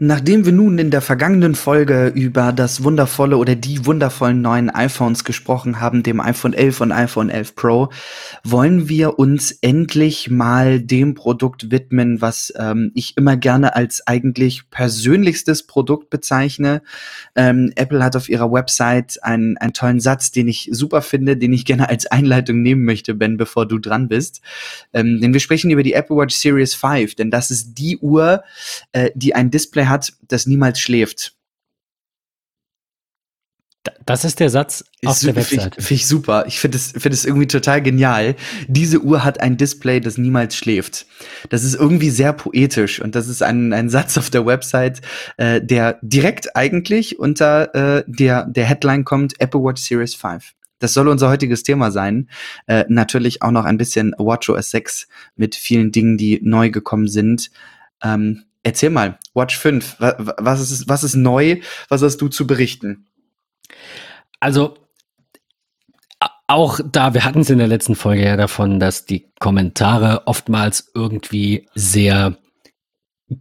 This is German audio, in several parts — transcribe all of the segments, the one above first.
Nachdem wir nun in der vergangenen Folge über das wundervolle oder die wundervollen neuen iPhones gesprochen haben, dem iPhone 11 und iPhone 11 Pro, wollen wir uns endlich mal dem Produkt widmen, was ähm, ich immer gerne als eigentlich persönlichstes Produkt bezeichne. Ähm, Apple hat auf ihrer Website einen, einen tollen Satz, den ich super finde, den ich gerne als Einleitung nehmen möchte, Ben, bevor du dran bist. Ähm, denn wir sprechen über die Apple Watch Series 5, denn das ist die Uhr, äh, die ein Display hat, das niemals schläft. Das ist der Satz ist auf der Webseite. Finde ich, find ich super. Ich finde es find irgendwie total genial. Diese Uhr hat ein Display, das niemals schläft. Das ist irgendwie sehr poetisch und das ist ein, ein Satz auf der Website, äh, der direkt eigentlich unter äh, der, der Headline kommt, Apple Watch Series 5. Das soll unser heutiges Thema sein. Äh, natürlich auch noch ein bisschen WatchOS 6 mit vielen Dingen, die neu gekommen sind. Ähm, Erzähl mal, Watch 5, was ist, was ist neu? Was hast du zu berichten? Also, auch da, wir hatten es in der letzten Folge ja davon, dass die Kommentare oftmals irgendwie sehr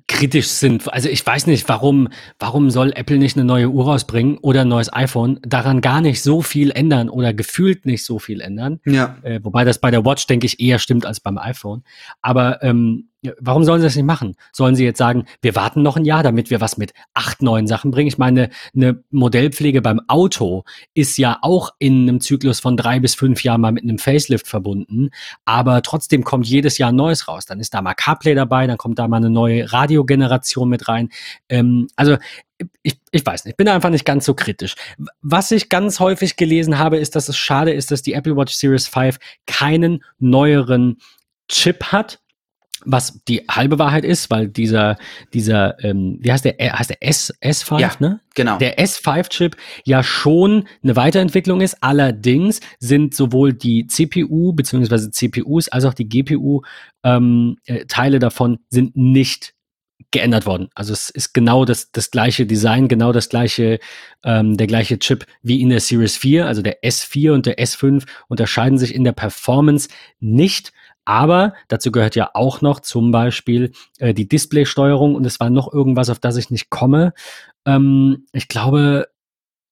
kritisch sind. Also ich weiß nicht, warum, warum soll Apple nicht eine neue Uhr rausbringen oder ein neues iPhone, daran gar nicht so viel ändern oder gefühlt nicht so viel ändern. Ja. Äh, wobei das bei der Watch, denke ich, eher stimmt als beim iPhone. Aber ähm, warum sollen sie das nicht machen? Sollen sie jetzt sagen, wir warten noch ein Jahr, damit wir was mit acht neuen Sachen bringen? Ich meine, eine Modellpflege beim Auto ist ja auch in einem Zyklus von drei bis fünf Jahren mal mit einem Facelift verbunden, aber trotzdem kommt jedes Jahr Neues raus. Dann ist da mal CarPlay dabei, dann kommt da mal eine neue Radiogeneration mit rein. Ähm, also ich, ich weiß nicht, ich bin einfach nicht ganz so kritisch. Was ich ganz häufig gelesen habe, ist, dass es schade ist, dass die Apple Watch Series 5 keinen neueren Chip hat, was die halbe Wahrheit ist, weil dieser, dieser, ähm, wie heißt der, heißt der S, S5, ja, ne? Genau. Der S5-Chip ja schon eine Weiterentwicklung ist. Allerdings sind sowohl die CPU beziehungsweise CPUs als auch die GPU ähm, äh, Teile davon sind nicht geändert worden. Also es ist genau das, das gleiche Design, genau das gleiche, ähm, der gleiche Chip wie in der Series 4. Also der S4 und der S5 unterscheiden sich in der Performance nicht. Aber dazu gehört ja auch noch zum Beispiel äh, die Displaysteuerung und es war noch irgendwas, auf das ich nicht komme. Ähm, ich glaube,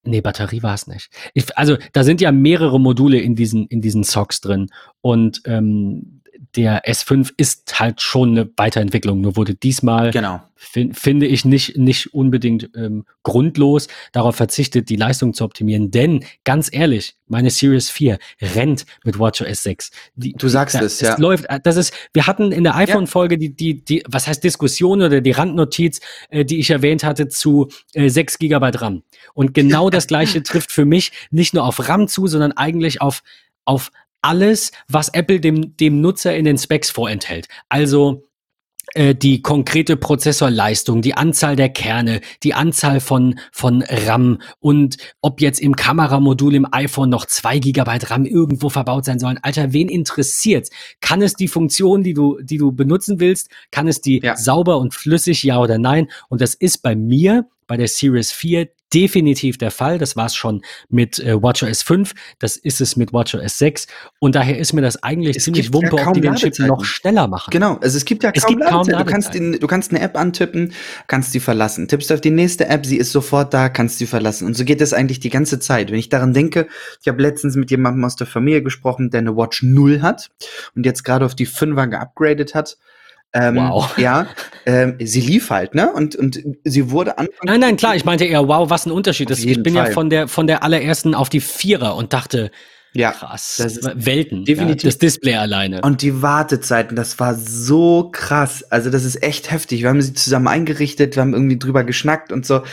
nee, Batterie war es nicht. Ich, also da sind ja mehrere Module in diesen, in diesen Socks drin und ähm, der S5 ist halt schon eine Weiterentwicklung, nur wurde diesmal, genau. fin finde ich, nicht, nicht unbedingt ähm, grundlos darauf verzichtet, die Leistung zu optimieren. Denn, ganz ehrlich, meine Series 4 rennt mit WatchOS 6. Die, du sagst da, es, ja. Es läuft, äh, das ist, wir hatten in der iPhone-Folge die, die, die, was heißt Diskussion oder die Randnotiz, äh, die ich erwähnt hatte, zu äh, 6 Gigabyte RAM. Und genau das gleiche trifft für mich nicht nur auf RAM zu, sondern eigentlich auf auf alles, was Apple dem, dem Nutzer in den Specs vorenthält. Also äh, die konkrete Prozessorleistung, die Anzahl der Kerne, die Anzahl von, von RAM und ob jetzt im Kameramodul im iPhone noch zwei Gigabyte RAM irgendwo verbaut sein sollen. Alter, wen interessiert's? Kann es die Funktion, die du, die du benutzen willst, kann es die ja. sauber und flüssig, ja oder nein? Und das ist bei mir, bei der Series 4 definitiv der Fall. Das war es schon mit äh, WatchOS 5, das ist es mit WatchOS 6 und daher ist mir das eigentlich es ziemlich wumpe, ja ob die den Chip noch schneller machen. Genau, also es gibt ja es kaum, gibt kaum Du kannst, den, du kannst eine App antippen, kannst die verlassen. Tippst auf die nächste App, sie ist sofort da, kannst sie verlassen. Und so geht das eigentlich die ganze Zeit. Wenn ich daran denke, ich habe letztens mit jemandem aus der Familie gesprochen, der eine Watch 0 hat und jetzt gerade auf die 5er geupgradet hat ähm, wow. Ja, ähm, sie lief halt, ne? Und, und sie wurde anfangs. Nein, nein, klar, ich meinte eher, wow, was ein Unterschied ist. Ich bin Fall. ja von der, von der allerersten auf die Vierer und dachte, ja, krass. Das ist Welten. Definitiv. Ja, das Display alleine. Und die Wartezeiten, das war so krass. Also das ist echt heftig. Wir haben sie zusammen eingerichtet, wir haben irgendwie drüber geschnackt und so.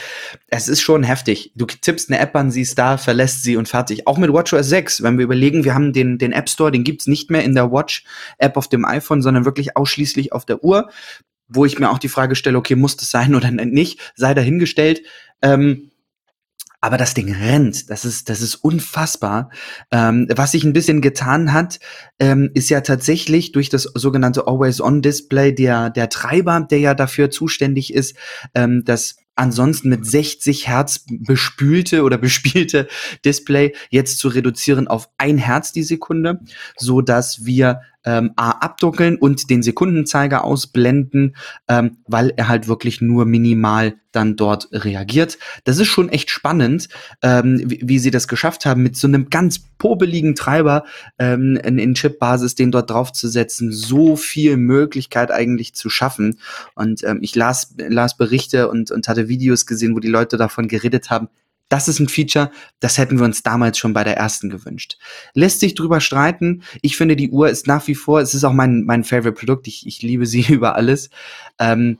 Es ist schon heftig. Du tippst eine App an, sie ist da, verlässt sie und fertig. Auch mit WatchOS 6, wenn wir überlegen, wir haben den, den App Store, den gibt's nicht mehr in der Watch-App auf dem iPhone, sondern wirklich ausschließlich auf der Uhr. Wo ich mir auch die Frage stelle, okay, muss das sein oder nicht? Sei dahingestellt. Ähm, aber das Ding rennt. Das ist, das ist unfassbar. Ähm, was sich ein bisschen getan hat, ähm, ist ja tatsächlich durch das sogenannte Always-On-Display der, der Treiber, der ja dafür zuständig ist, ähm, dass ansonsten mit 60 Hertz bespülte oder bespielte Display jetzt zu reduzieren auf ein Hertz die Sekunde, so dass wir ähm, A, abdunkeln und den Sekundenzeiger ausblenden, ähm, weil er halt wirklich nur minimal dann dort reagiert. Das ist schon echt spannend, ähm, wie, wie, sie das geschafft haben, mit so einem ganz popeligen Treiber ähm, in, in Chip-Basis den dort draufzusetzen, so viel Möglichkeit eigentlich zu schaffen. Und ähm, ich las, las Berichte und, und hatte Videos gesehen, wo die Leute davon geredet haben, das ist ein Feature, das hätten wir uns damals schon bei der ersten gewünscht. Lässt sich drüber streiten. Ich finde, die Uhr ist nach wie vor, es ist auch mein, mein Favorite Produkt. Ich, ich liebe sie über alles. Ähm,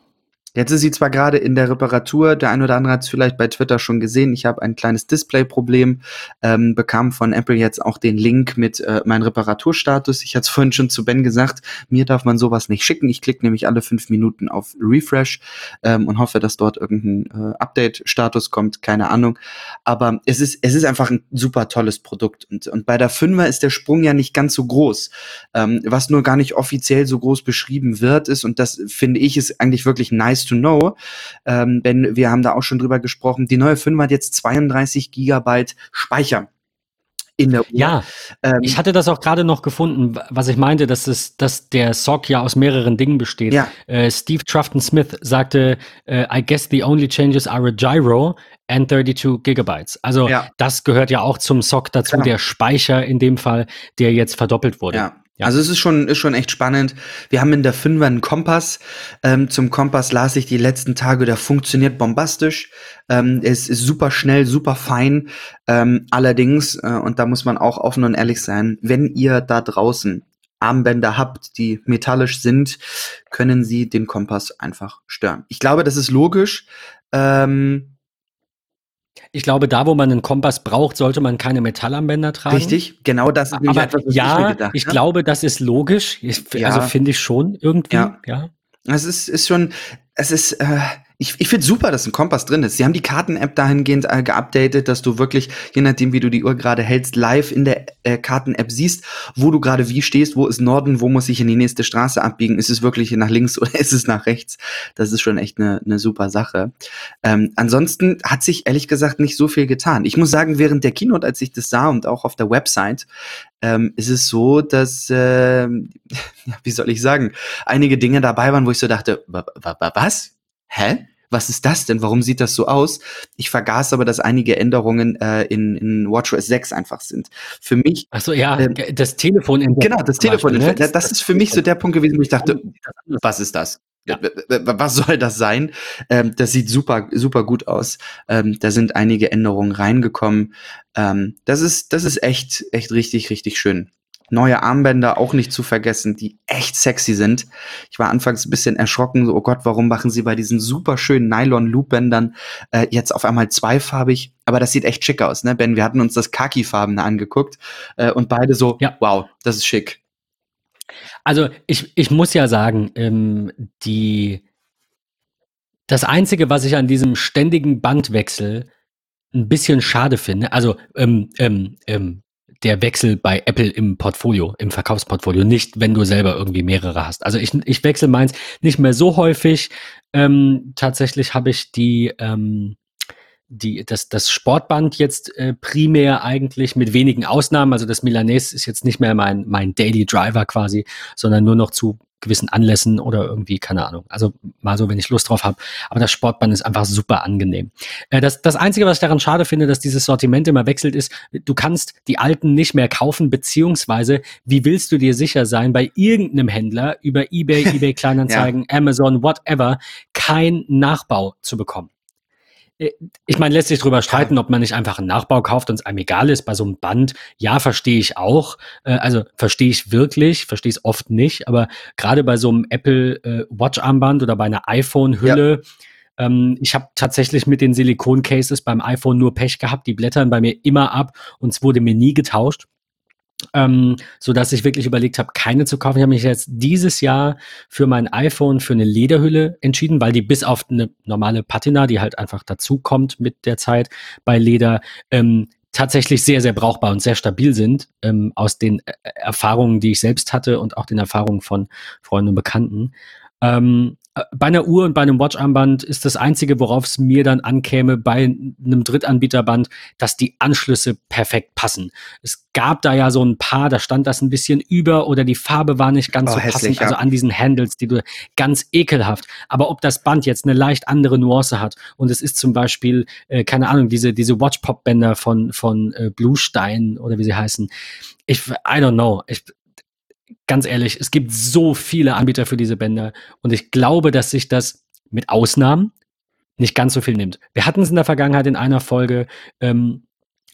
Jetzt ist sie zwar gerade in der Reparatur, der ein oder andere hat es vielleicht bei Twitter schon gesehen. Ich habe ein kleines Display-Problem, ähm, bekam von Apple jetzt auch den Link mit äh, meinem Reparaturstatus. Ich hatte es vorhin schon zu Ben gesagt, mir darf man sowas nicht schicken. Ich klicke nämlich alle fünf Minuten auf Refresh ähm, und hoffe, dass dort irgendein äh, Update-Status kommt, keine Ahnung. Aber es ist, es ist einfach ein super tolles Produkt. Und, und bei der Fünfer ist der Sprung ja nicht ganz so groß. Ähm, was nur gar nicht offiziell so groß beschrieben wird, ist, und das finde ich, ist eigentlich wirklich nice to know. Ähm, denn wir haben da auch schon drüber gesprochen. Die neue 5 hat jetzt 32 Gigabyte Speicher in der Uhr. Ja, ähm, ich hatte das auch gerade noch gefunden, was ich meinte, dass es, dass der SOC ja aus mehreren Dingen besteht. Ja. Äh, Steve Trufton Smith sagte, äh, I guess the only changes are a gyro and 32 Gigabytes. Also ja. das gehört ja auch zum SOC dazu, genau. der Speicher in dem Fall, der jetzt verdoppelt wurde. Ja. Ja. Also es ist schon, ist schon echt spannend. Wir haben in der Fünfer einen Kompass. Ähm, zum Kompass las ich die letzten Tage, der funktioniert bombastisch. Ähm, es ist super schnell, super fein. Ähm, allerdings, äh, und da muss man auch offen und ehrlich sein, wenn ihr da draußen Armbänder habt, die metallisch sind, können sie den Kompass einfach stören. Ich glaube, das ist logisch. Ähm, ich glaube, da, wo man einen Kompass braucht, sollte man keine Metallarmbänder tragen. Richtig, genau das ist Aber etwas, was ja, ich, gedacht, ich glaube, das ist logisch. Ich, ja. Also finde ich schon irgendwie. Ja. ja. Es ist, ist schon, es ist, äh, ich, ich finde super, dass ein Kompass drin ist. Sie haben die Karten-App dahingehend äh, geupdatet, dass du wirklich, je nachdem, wie du die Uhr gerade hältst, live in der äh, Karten-App siehst, wo du gerade wie stehst, wo ist Norden, wo muss ich in die nächste Straße abbiegen, ist es wirklich nach links oder ist es nach rechts? Das ist schon echt eine ne super Sache. Ähm, ansonsten hat sich ehrlich gesagt nicht so viel getan. Ich muss sagen, während der Keynote, als ich das sah und auch auf der Website, ähm, ist es so, dass, äh, ja, wie soll ich sagen, einige Dinge dabei waren, wo ich so dachte, was? Hä? Was ist das denn? Warum sieht das so aus? Ich vergaß aber, dass einige Änderungen äh, in, in WatchOS 6 einfach sind. Für mich. Ach so, ja, ähm, das Telefon. Genau, das Telefon. Ne? Das, das ist für mich so der Punkt gewesen, wo ich dachte, was ist das? Ja. Was soll das sein? Ähm, das sieht super, super gut aus. Ähm, da sind einige Änderungen reingekommen. Ähm, das ist, das ist echt, echt richtig, richtig schön neue Armbänder auch nicht zu vergessen, die echt sexy sind. Ich war anfangs ein bisschen erschrocken, so, oh Gott, warum machen sie bei diesen super schönen Nylon-Loop-Bändern äh, jetzt auf einmal zweifarbig? Aber das sieht echt schick aus, ne, Ben? Wir hatten uns das Khaki-farbene angeguckt äh, und beide so, ja. wow, das ist schick. Also ich, ich muss ja sagen, ähm, die das Einzige, was ich an diesem ständigen Bandwechsel ein bisschen schade finde, also ähm, ähm, ähm, der Wechsel bei Apple im Portfolio, im Verkaufsportfolio, nicht wenn du selber irgendwie mehrere hast. Also ich, ich wechsle meins nicht mehr so häufig. Ähm, tatsächlich habe ich die, ähm, die, das, das Sportband jetzt äh, primär eigentlich mit wenigen Ausnahmen. Also das Milanese ist jetzt nicht mehr mein, mein Daily Driver quasi, sondern nur noch zu gewissen Anlässen oder irgendwie, keine Ahnung. Also mal so, wenn ich Lust drauf habe. Aber das Sportband ist einfach super angenehm. Äh, das, das Einzige, was ich daran schade finde, dass dieses Sortiment immer wechselt, ist, du kannst die alten nicht mehr kaufen, beziehungsweise wie willst du dir sicher sein, bei irgendeinem Händler über Ebay, Ebay Kleinanzeigen, ja. Amazon, whatever, kein Nachbau zu bekommen. Äh, ich meine, lässt sich drüber streiten, ob man nicht einfach einen Nachbau kauft und es einem egal ist. Bei so einem Band, ja, verstehe ich auch. Äh, also verstehe ich wirklich, verstehe es oft nicht, aber gerade bei so einem Apple äh, Watch-Armband oder bei einer iPhone-Hülle, ja. ähm, ich habe tatsächlich mit den Silikon-Cases beim iPhone nur Pech gehabt. Die blättern bei mir immer ab und es wurde mir nie getauscht ähm, so dass ich wirklich überlegt habe, keine zu kaufen. Ich habe mich jetzt dieses Jahr für mein iPhone für eine Lederhülle entschieden, weil die bis auf eine normale Patina, die halt einfach dazukommt mit der Zeit bei Leder, ähm, tatsächlich sehr, sehr brauchbar und sehr stabil sind, ähm, aus den äh, Erfahrungen, die ich selbst hatte und auch den Erfahrungen von Freunden und Bekannten. Ähm, äh, bei einer Uhr und bei einem Watch-Armband ist das Einzige, worauf es mir dann ankäme, bei einem Drittanbieterband, dass die Anschlüsse perfekt passen. Es gab da ja so ein paar, da stand das ein bisschen über oder die Farbe war nicht ganz oh, so hässlich, passend, also ja. also an diesen Handles, die du ganz ekelhaft. Aber ob das Band jetzt eine leicht andere Nuance hat und es ist zum Beispiel, äh, keine Ahnung, diese, diese Watch-Pop-Bänder von, von äh, Bluestein oder wie sie heißen, ich, I don't know. Ich, ganz ehrlich, es gibt so viele Anbieter für diese Bänder und ich glaube, dass sich das mit Ausnahmen nicht ganz so viel nimmt. Wir hatten es in der Vergangenheit in einer Folge, ähm,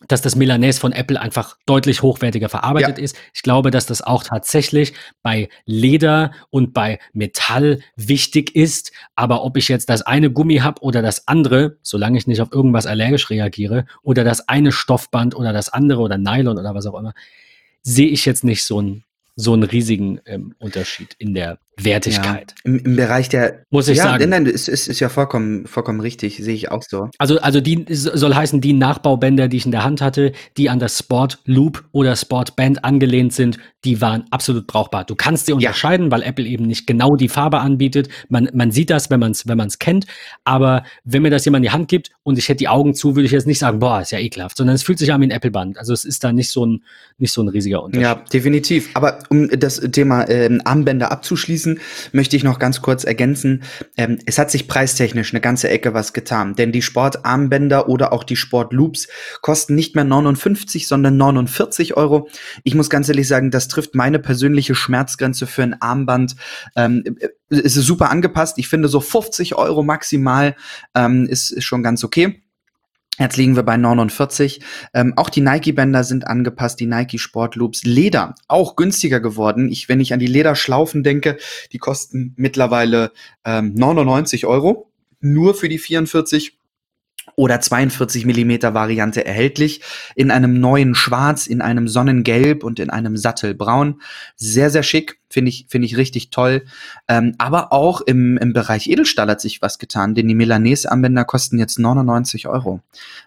dass das Milanese von Apple einfach deutlich hochwertiger verarbeitet ja. ist. Ich glaube, dass das auch tatsächlich bei Leder und bei Metall wichtig ist. Aber ob ich jetzt das eine Gummi habe oder das andere, solange ich nicht auf irgendwas allergisch reagiere, oder das eine Stoffband oder das andere oder Nylon oder was auch immer, sehe ich jetzt nicht so einen so einen riesigen ähm, Unterschied in der Wertigkeit. Ja, im, im, Bereich der muss ich ja, sagen. Nein, es ist, ist, ja vollkommen, vollkommen richtig, sehe ich auch so. Also, also die soll heißen, die Nachbaubänder, die ich in der Hand hatte, die an das Sport Loop oder Sport Band angelehnt sind, die waren absolut brauchbar. Du kannst sie unterscheiden, ja. weil Apple eben nicht genau die Farbe anbietet. Man, man sieht das, wenn man es wenn man's kennt. Aber wenn mir das jemand in die Hand gibt und ich hätte die Augen zu, würde ich jetzt nicht sagen, boah, ist ja ekelhaft, sondern es fühlt sich an wie ein Apple-Band. Also es ist da nicht so ein, nicht so ein riesiger Unterschied. Ja, definitiv. Aber um das Thema ähm, Armbänder abzuschließen, abschließen, möchte ich noch ganz kurz ergänzen. Ähm, es hat sich preistechnisch eine ganze Ecke was getan, denn die Sportarmbänder oder auch die Sportloops kosten nicht mehr 59, sondern 49 Euro. Ich muss ganz ehrlich sagen, das trifft meine persönliche Schmerzgrenze für ein Armband. Ähm, es ist super angepasst. Ich finde so 50 Euro maximal ähm, ist, ist schon ganz okay. Jetzt liegen wir bei 49. Ähm, auch die Nike-Bänder sind angepasst, die Nike Sport Loops. Leder, auch günstiger geworden. Ich, wenn ich an die Lederschlaufen denke, die kosten mittlerweile ähm, 99 Euro. Nur für die 44 oder 42 Millimeter Variante erhältlich. In einem neuen Schwarz, in einem Sonnengelb und in einem Sattelbraun. Sehr, sehr schick. Finde ich, finde ich richtig toll. Ähm, aber auch im, im Bereich Edelstahl hat sich was getan, denn die Milanese-Anwender kosten jetzt 99 Euro.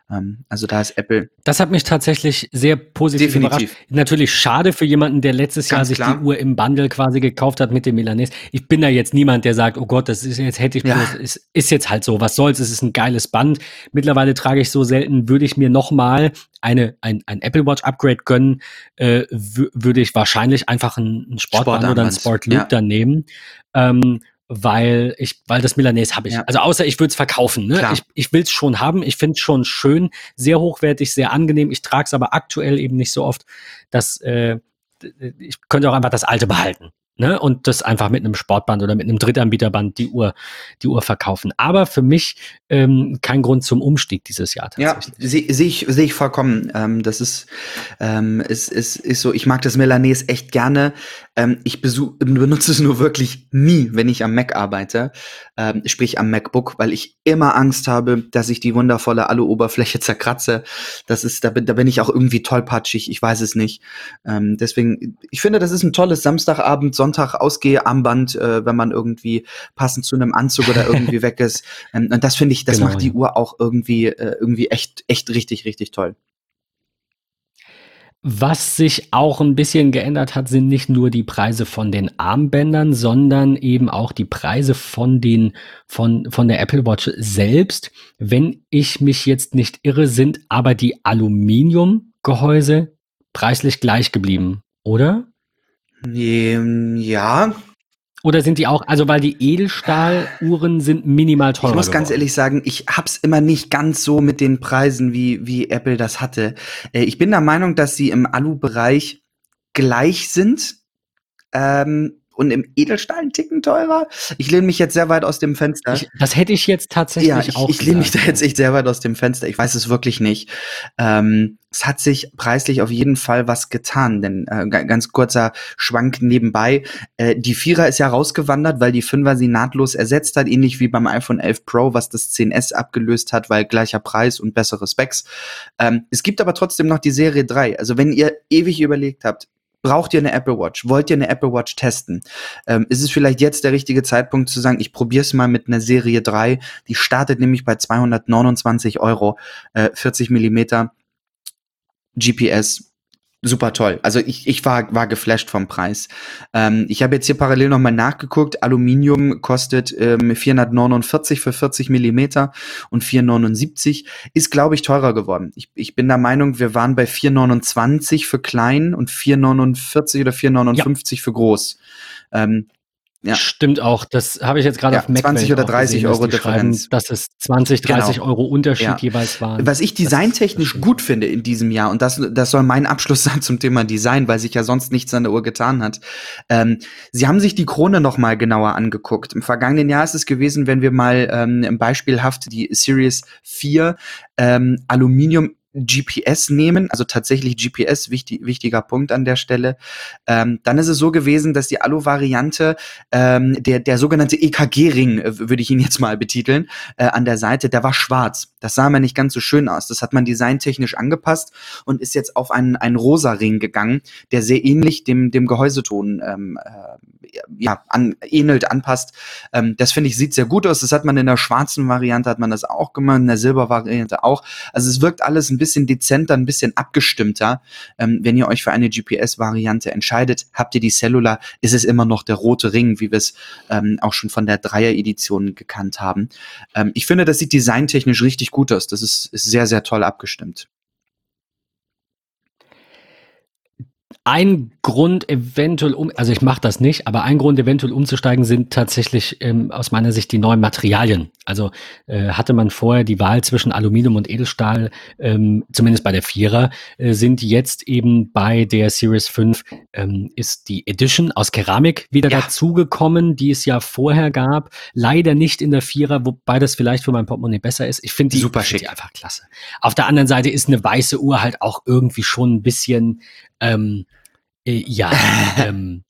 Ähm, also da ist Apple. Das hat mich tatsächlich sehr positiv Definitiv. überrascht. Natürlich schade für jemanden, der letztes Ganz Jahr sich klar. die Uhr im Bundle quasi gekauft hat mit dem Milanese. Ich bin da jetzt niemand, der sagt, oh Gott, das ist jetzt hätte ich ja. bloß, ist, ist jetzt halt so, was soll's, es ist ein geiles Band. Mittlerweile trage ich so selten, würde ich mir noch mal eine, ein, ein Apple Watch Upgrade gönnen, äh, würde ich wahrscheinlich einfach ein, ein Sportband Sport oder ein Sport Loop ja. dann nehmen. Ähm, weil ich, weil das Milanese habe ich. Ja. Also außer ich würde es verkaufen. Ne? Ich, ich will es schon haben. Ich finde es schon schön, sehr hochwertig, sehr angenehm. Ich trage es aber aktuell eben nicht so oft, dass äh, ich könnte auch einfach das alte behalten ne, und das einfach mit einem Sportband oder mit einem Drittanbieterband die Uhr, die Uhr verkaufen. Aber für mich ähm, kein Grund zum Umstieg dieses Jahr tatsächlich. Ja, sehe seh ich, seh ich vollkommen. Ähm, das ist, ähm, ist, ist, ist so, ich mag das Milanese echt gerne. Ähm, ich benutze es nur wirklich nie, wenn ich am Mac arbeite, ähm, sprich am MacBook, weil ich immer Angst habe, dass ich die wundervolle Alu-Oberfläche zerkratze. Das ist, da bin, da bin ich auch irgendwie tollpatschig, ich weiß es nicht. Ähm, deswegen, ich finde, das ist ein tolles Samstagabend, Sonntag Ausgehe-Armband, äh, wenn man irgendwie passend zu einem Anzug oder irgendwie weg ist. Ähm, und das finde ich, das genau, macht die Uhr auch irgendwie, äh, irgendwie echt, echt richtig, richtig toll. Was sich auch ein bisschen geändert hat, sind nicht nur die Preise von den Armbändern, sondern eben auch die Preise von den, von, von der Apple Watch selbst. Wenn ich mich jetzt nicht irre, sind aber die Aluminiumgehäuse preislich gleich geblieben, oder? Ähm, ja, oder sind die auch, also weil die Edelstahluhren sind minimal teurer. Ich muss ganz ehrlich sagen, ich hab's immer nicht ganz so mit den Preisen, wie, wie Apple das hatte. Äh, ich bin der Meinung, dass sie im Alu-Bereich gleich sind. Ähm, und im Edelstahl einen Ticken teurer. Ich lehne mich jetzt sehr weit aus dem Fenster. Ich, das hätte ich jetzt tatsächlich ja, ich, auch. Ich lehne mich da jetzt echt sehr weit aus dem Fenster. Ich weiß es wirklich nicht. Ähm, es hat sich preislich auf jeden Fall was getan, denn äh, ganz kurzer Schwank nebenbei. Äh, die Vierer ist ja rausgewandert, weil die Fünfer sie nahtlos ersetzt hat, ähnlich wie beim iPhone 11 Pro, was das 10S abgelöst hat, weil gleicher Preis und bessere Specs. Ähm, es gibt aber trotzdem noch die Serie 3. Also wenn ihr ewig überlegt habt, braucht ihr eine Apple Watch? Wollt ihr eine Apple Watch testen? Ähm, ist es vielleicht jetzt der richtige Zeitpunkt zu sagen, ich probiere es mal mit einer Serie 3. Die startet nämlich bei 229 Euro, äh, 40 Millimeter GPS. Super toll. Also ich, ich war, war geflasht vom Preis. Ähm, ich habe jetzt hier parallel nochmal nachgeguckt. Aluminium kostet ähm, 449 für 40 Millimeter und 479 ist, glaube ich, teurer geworden. Ich, ich bin der Meinung, wir waren bei 429 für klein und 449 oder 459 ja. für groß. Ähm, ja. Stimmt auch. Das habe ich jetzt gerade ja, auf Mac 20 oder 30 gesehen, Euro Differenz. Dass es 20, 30 genau. Euro Unterschied ja. jeweils waren. Was ich designtechnisch gut finde in diesem Jahr, und das, das soll mein Abschluss sein zum Thema Design, weil sich ja sonst nichts an der Uhr getan hat. Ähm, sie haben sich die Krone noch mal genauer angeguckt. Im vergangenen Jahr ist es gewesen, wenn wir mal ähm, beispielhaft die Series 4 ähm, Aluminium GPS nehmen, also tatsächlich GPS, wichtig, wichtiger Punkt an der Stelle, ähm, dann ist es so gewesen, dass die Alu-Variante, ähm, der, der sogenannte EKG-Ring, äh, würde ich ihn jetzt mal betiteln, äh, an der Seite, der war schwarz. Das sah mir nicht ganz so schön aus. Das hat man designtechnisch angepasst und ist jetzt auf einen, einen rosa Ring gegangen, der sehr ähnlich dem, dem Gehäuseton ähm, äh, ja, an, ähnelt, anpasst. Ähm, das finde ich, sieht sehr gut aus. Das hat man in der schwarzen Variante, hat man das auch gemacht, in der Silbervariante auch. Also es wirkt alles ein bisschen dezenter, ein bisschen abgestimmter. Ähm, wenn ihr euch für eine GPS-Variante entscheidet, habt ihr die Cellular, ist es immer noch der rote Ring, wie wir es ähm, auch schon von der Dreier-Edition gekannt haben. Ähm, ich finde, das sieht designtechnisch richtig gut aus. Das ist, ist sehr, sehr toll abgestimmt. Ein Grund eventuell um, also ich mache das nicht, aber ein Grund eventuell umzusteigen sind tatsächlich ähm, aus meiner Sicht die neuen Materialien. Also äh, hatte man vorher die Wahl zwischen Aluminium und Edelstahl, ähm, zumindest bei der Vierer, äh, sind jetzt eben bei der Series 5 ähm, ist die Edition aus Keramik wieder ja. dazugekommen, die es ja vorher gab. Leider nicht in der Vierer, wobei das vielleicht für mein Portemonnaie besser ist. Ich finde die, Super schick. Die einfach klasse. Auf der anderen Seite ist eine weiße Uhr halt auch irgendwie schon ein bisschen ähm, äh, ja, ähm,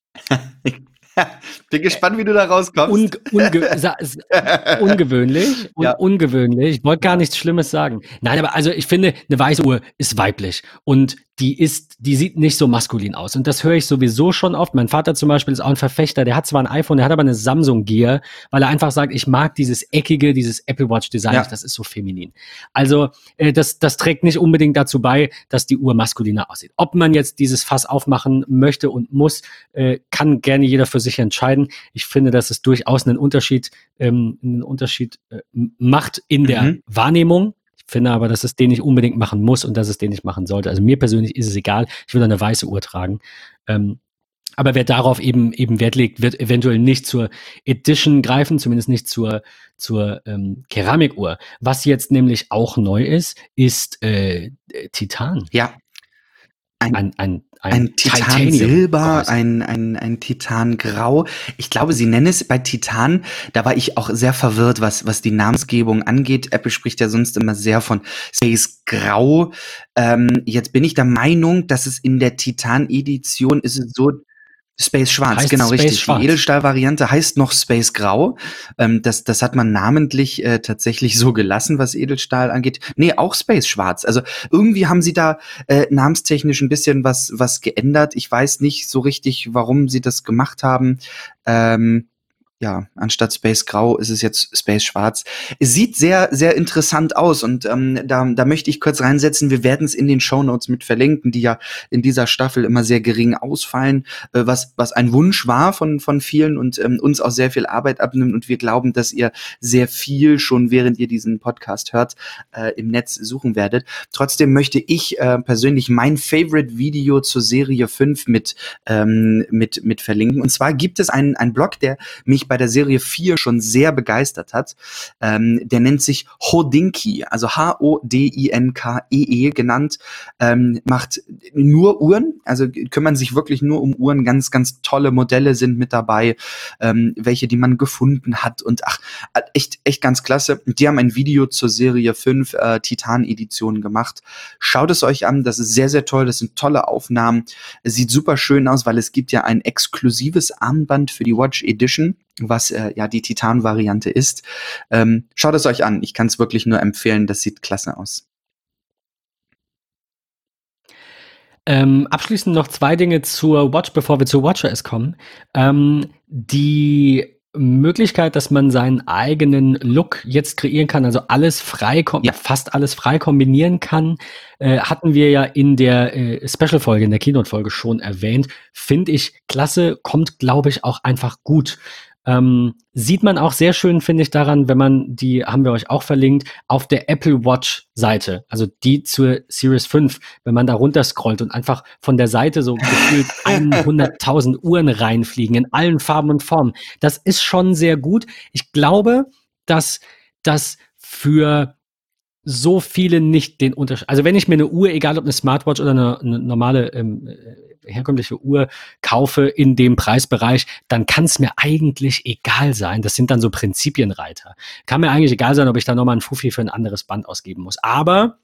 Bin gespannt, wie du da rauskommst. Un unge ungewöhnlich. Un ja. Ungewöhnlich. Ich wollte gar nichts Schlimmes sagen. Nein, aber also ich finde, eine weiße Uhr ist weiblich. Und die ist, die sieht nicht so maskulin aus. Und das höre ich sowieso schon oft. Mein Vater zum Beispiel ist auch ein Verfechter, der hat zwar ein iPhone, der hat aber eine Samsung Gear, weil er einfach sagt, ich mag dieses eckige, dieses Apple Watch Design, ja. das ist so feminin. Also äh, das, das trägt nicht unbedingt dazu bei, dass die Uhr maskuliner aussieht. Ob man jetzt dieses Fass aufmachen möchte und muss, äh, kann gerne jeder für sich entscheiden. Ich finde, dass es durchaus einen Unterschied, ähm, einen Unterschied äh, macht in der mhm. Wahrnehmung finde aber, dass es den nicht unbedingt machen muss und dass es den nicht machen sollte. Also mir persönlich ist es egal. Ich will eine weiße Uhr tragen. Ähm, aber wer darauf eben eben Wert legt, wird eventuell nicht zur Edition greifen, zumindest nicht zur zur ähm, Keramikuhr. Was jetzt nämlich auch neu ist, ist äh, Titan. Ja. Ein, ein, ein ein, ein Titan Silber, ein, ein, ein Titan Grau. Ich glaube, sie nennen es bei Titan, da war ich auch sehr verwirrt, was, was die Namensgebung angeht. Apple spricht ja sonst immer sehr von Space Grau. Ähm, jetzt bin ich der Meinung, dass es in der Titan-Edition ist es so, Space Schwarz, heißt genau Space richtig. Schwarz. Die Edelstahl-Variante heißt noch Space Grau. Ähm, das, das hat man namentlich äh, tatsächlich so gelassen, was Edelstahl angeht. Nee, auch Space Schwarz. Also irgendwie haben sie da äh, namenstechnisch ein bisschen was, was geändert. Ich weiß nicht so richtig, warum sie das gemacht haben. Ähm, ja, anstatt Space Grau ist es jetzt Space Schwarz. Es sieht sehr, sehr interessant aus und ähm, da, da möchte ich kurz reinsetzen. Wir werden es in den Show Notes mit verlinken, die ja in dieser Staffel immer sehr gering ausfallen, äh, was, was ein Wunsch war von, von vielen und ähm, uns auch sehr viel Arbeit abnimmt und wir glauben, dass ihr sehr viel schon während ihr diesen Podcast hört, äh, im Netz suchen werdet. Trotzdem möchte ich äh, persönlich mein Favorite Video zur Serie 5 mit, ähm, mit, mit verlinken. Und zwar gibt es einen, einen Blog, der mich bei der Serie 4 schon sehr begeistert hat. Ähm, der nennt sich Hodinki, also H-O-D-I-N-K-E-E -E genannt, ähm, macht nur Uhren, also kümmern sich wirklich nur um Uhren, ganz, ganz tolle Modelle sind mit dabei, ähm, welche, die man gefunden hat und ach, echt, echt ganz klasse. Die haben ein Video zur Serie 5 äh, Titan-Edition gemacht. Schaut es euch an, das ist sehr, sehr toll, das sind tolle Aufnahmen. Es sieht super schön aus, weil es gibt ja ein exklusives Armband für die Watch Edition was äh, ja die Titan-Variante ist. Ähm, schaut es euch an. Ich kann es wirklich nur empfehlen. Das sieht klasse aus. Ähm, abschließend noch zwei Dinge zur Watch, bevor wir zur WatchOS kommen. Ähm, die Möglichkeit, dass man seinen eigenen Look jetzt kreieren kann, also alles frei, ja. fast alles frei kombinieren kann, äh, hatten wir ja in der äh, Special-Folge, in der Keynote-Folge schon erwähnt. Finde ich klasse, kommt, glaube ich, auch einfach gut. Ähm, sieht man auch sehr schön, finde ich, daran, wenn man, die haben wir euch auch verlinkt, auf der Apple Watch Seite, also die zur Series 5, wenn man da runter scrollt und einfach von der Seite so gefühlt 100.000 Uhren reinfliegen in allen Farben und Formen. Das ist schon sehr gut. Ich glaube, dass das für so viele nicht den Unterschied. Also wenn ich mir eine Uhr, egal ob eine Smartwatch oder eine, eine normale ähm, äh, herkömmliche Uhr kaufe in dem Preisbereich, dann kann es mir eigentlich egal sein. Das sind dann so Prinzipienreiter. Kann mir eigentlich egal sein, ob ich da nochmal ein Fuffi für ein anderes Band ausgeben muss. Aber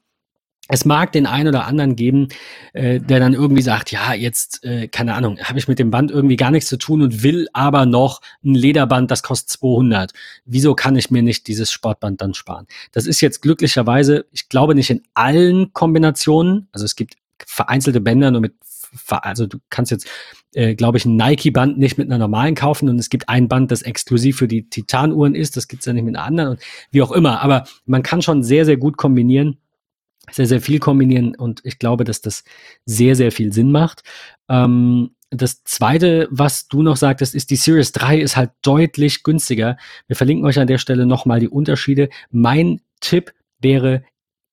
es mag den einen oder anderen geben, äh, der dann irgendwie sagt, ja, jetzt, äh, keine Ahnung, habe ich mit dem Band irgendwie gar nichts zu tun und will aber noch ein Lederband, das kostet 200. Wieso kann ich mir nicht dieses Sportband dann sparen? Das ist jetzt glücklicherweise, ich glaube nicht in allen Kombinationen, also es gibt vereinzelte Bänder nur mit, also du kannst jetzt, äh, glaube ich, ein Nike-Band nicht mit einer normalen kaufen und es gibt ein Band, das exklusiv für die Titanuhren ist, das gibt's ja nicht mit einer anderen und wie auch immer, aber man kann schon sehr, sehr gut kombinieren sehr, sehr viel kombinieren und ich glaube, dass das sehr, sehr viel Sinn macht. Ähm, das zweite, was du noch sagtest, ist, die Series 3 ist halt deutlich günstiger. Wir verlinken euch an der Stelle nochmal die Unterschiede. Mein Tipp wäre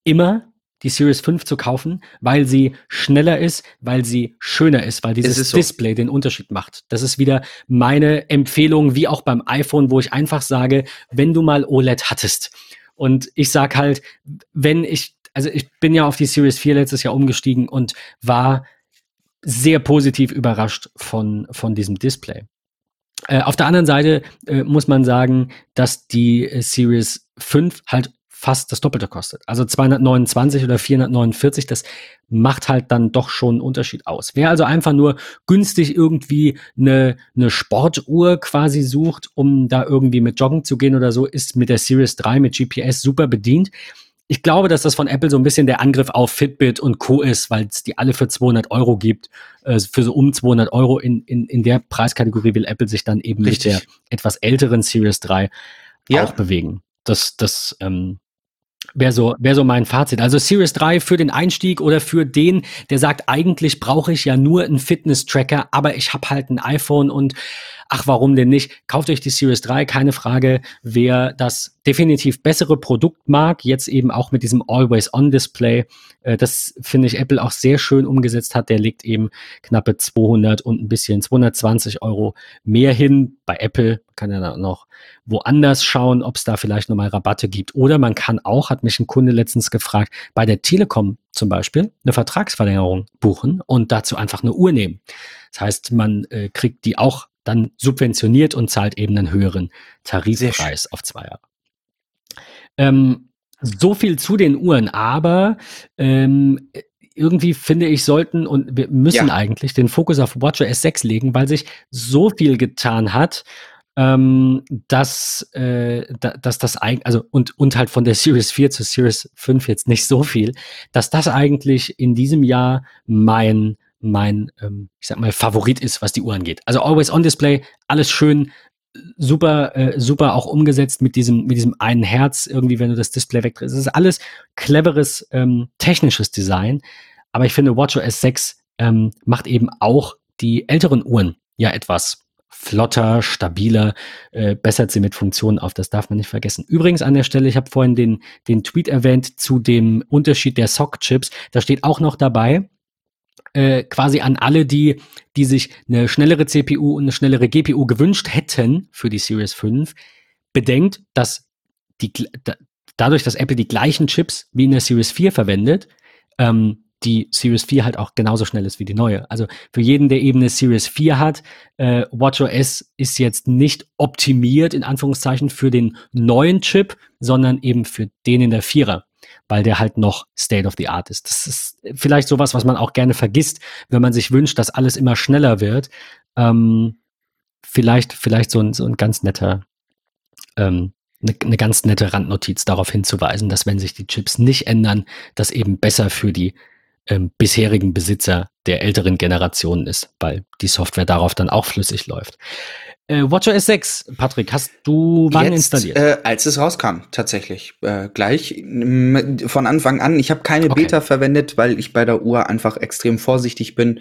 immer, die Series 5 zu kaufen, weil sie schneller ist, weil sie schöner ist, weil dieses ist so. Display den Unterschied macht. Das ist wieder meine Empfehlung, wie auch beim iPhone, wo ich einfach sage, wenn du mal OLED hattest. Und ich sag halt, wenn ich also ich bin ja auf die Series 4 letztes Jahr umgestiegen und war sehr positiv überrascht von, von diesem Display. Äh, auf der anderen Seite äh, muss man sagen, dass die äh, Series 5 halt fast das Doppelte kostet. Also 229 oder 449, das macht halt dann doch schon einen Unterschied aus. Wer also einfach nur günstig irgendwie eine, eine Sportuhr quasi sucht, um da irgendwie mit Joggen zu gehen oder so, ist mit der Series 3 mit GPS super bedient ich glaube, dass das von Apple so ein bisschen der Angriff auf Fitbit und Co. ist, weil es die alle für 200 Euro gibt. Äh, für so um 200 Euro in, in, in der Preiskategorie will Apple sich dann eben Richtig. mit der etwas älteren Series 3 ja. auch bewegen. Das, das ähm, wäre so, wär so mein Fazit. Also Series 3 für den Einstieg oder für den, der sagt, eigentlich brauche ich ja nur einen Fitness-Tracker, aber ich habe halt ein iPhone und ach, warum denn nicht? Kauft euch die Series 3, keine Frage. Wer das definitiv bessere Produkt mag, jetzt eben auch mit diesem Always-On-Display, äh, das finde ich Apple auch sehr schön umgesetzt hat. Der legt eben knappe 200 und ein bisschen 220 Euro mehr hin. Bei Apple kann er dann noch woanders schauen, ob es da vielleicht nochmal Rabatte gibt. Oder man kann auch, hat mich ein Kunde letztens gefragt, bei der Telekom zum Beispiel eine Vertragsverlängerung buchen und dazu einfach eine Uhr nehmen. Das heißt, man äh, kriegt die auch dann subventioniert und zahlt eben einen höheren Tarifpreis auf zwei Jahre. Ähm, so viel zu den Uhren, aber ähm, irgendwie finde ich, sollten und wir müssen ja. eigentlich den Fokus auf WatchOS 6 legen, weil sich so viel getan hat, ähm, dass, äh, dass das eigentlich, also und, und halt von der Series 4 zur Series 5 jetzt nicht so viel, dass das eigentlich in diesem Jahr mein mein, ähm, ich sag mal, Favorit ist, was die Uhr angeht. Also Always On Display, alles schön, super, äh, super auch umgesetzt mit diesem, mit diesem einen Herz, irgendwie, wenn du das Display wegdrehst. Es ist alles cleveres, ähm, technisches Design. Aber ich finde, WatchOS 6 ähm, macht eben auch die älteren Uhren ja etwas flotter, stabiler, äh, bessert sie mit Funktionen auf. Das darf man nicht vergessen. Übrigens an der Stelle, ich habe vorhin den, den Tweet erwähnt zu dem Unterschied der SOC-Chips. Da steht auch noch dabei, äh, quasi an alle, die, die sich eine schnellere CPU und eine schnellere GPU gewünscht hätten für die Series 5, bedenkt, dass die, da, dadurch, dass Apple die gleichen Chips wie in der Series 4 verwendet, ähm, die Series 4 halt auch genauso schnell ist wie die neue. Also für jeden, der eben eine Series 4 hat, äh, WatchOS ist jetzt nicht optimiert in Anführungszeichen für den neuen Chip, sondern eben für den in der Vierer weil der halt noch State of the Art ist. Das ist vielleicht sowas, was man auch gerne vergisst, wenn man sich wünscht, dass alles immer schneller wird. Ähm, vielleicht, vielleicht so ein, so ein ganz netter, ähm, eine, eine ganz nette Randnotiz darauf hinzuweisen, dass wenn sich die Chips nicht ändern, das eben besser für die ähm, bisherigen Besitzer der älteren Generationen ist, weil die Software darauf dann auch flüssig läuft. Äh, WatchOS 6, Patrick, hast du wann Jetzt, installiert? Äh, als es rauskam, tatsächlich. Äh, gleich von Anfang an. Ich habe keine okay. Beta verwendet, weil ich bei der Uhr einfach extrem vorsichtig bin.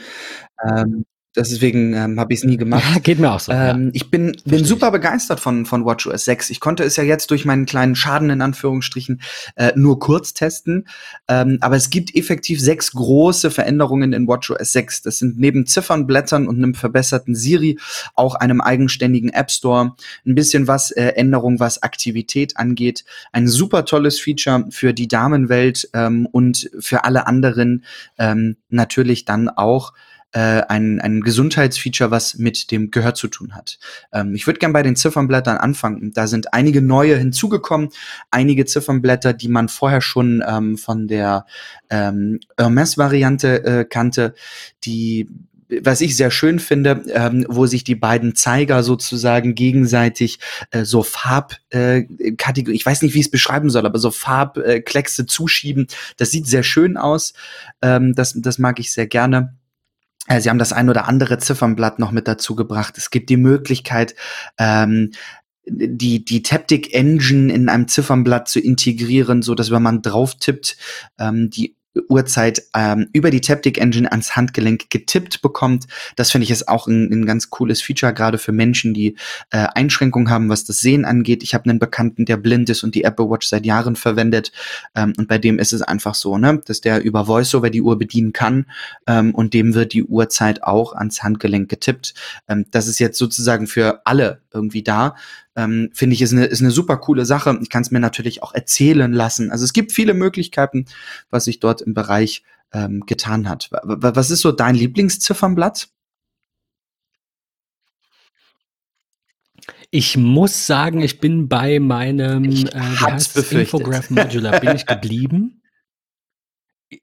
Ähm, Deswegen ähm, habe ich es nie gemacht. Ja, geht mir auch so. Ähm, ja. Ich bin, bin super begeistert von, von WatchOS 6. Ich konnte es ja jetzt durch meinen kleinen Schaden in Anführungsstrichen äh, nur kurz testen. Ähm, aber es gibt effektiv sechs große Veränderungen in WatchOS 6. Das sind neben Ziffernblättern und einem verbesserten Siri auch einem eigenständigen App Store. Ein bisschen was äh, Änderung, was Aktivität angeht. Ein super tolles Feature für die Damenwelt ähm, und für alle anderen ähm, natürlich dann auch äh, ein, ein Gesundheitsfeature, was mit dem Gehör zu tun hat. Ähm, ich würde gern bei den Ziffernblättern anfangen. Da sind einige neue hinzugekommen, einige Ziffernblätter, die man vorher schon ähm, von der ähm, Hermes-Variante äh, kannte, die was ich sehr schön finde, ähm, wo sich die beiden Zeiger sozusagen gegenseitig äh, so Farbkategorie, äh, ich weiß nicht, wie ich es beschreiben soll, aber so Farbkleckse äh, zuschieben. Das sieht sehr schön aus. Ähm, das, das mag ich sehr gerne. Äh, sie haben das ein oder andere Ziffernblatt noch mit dazu gebracht. Es gibt die Möglichkeit, ähm, die, die Taptic Engine in einem Ziffernblatt zu integrieren, so dass wenn man drauf tippt, ähm, die Uhrzeit ähm, über die Taptic Engine ans Handgelenk getippt bekommt. Das finde ich ist auch ein, ein, ganz cooles Feature, gerade für Menschen, die äh, Einschränkungen haben, was das Sehen angeht. Ich habe einen Bekannten, der blind ist und die Apple Watch seit Jahren verwendet. Ähm, und bei dem ist es einfach so, ne, dass der über VoiceOver die Uhr bedienen kann ähm, und dem wird die Uhrzeit auch ans Handgelenk getippt. Ähm, das ist jetzt sozusagen für alle irgendwie da ähm, finde ich, ist eine, ist eine super coole Sache. Ich kann es mir natürlich auch erzählen lassen. Also es gibt viele Möglichkeiten, was sich dort im Bereich ähm, getan hat. Was ist so dein Lieblingsziffernblatt? Ich muss sagen, ich bin bei meinem äh, Infograph Modular bin ich geblieben.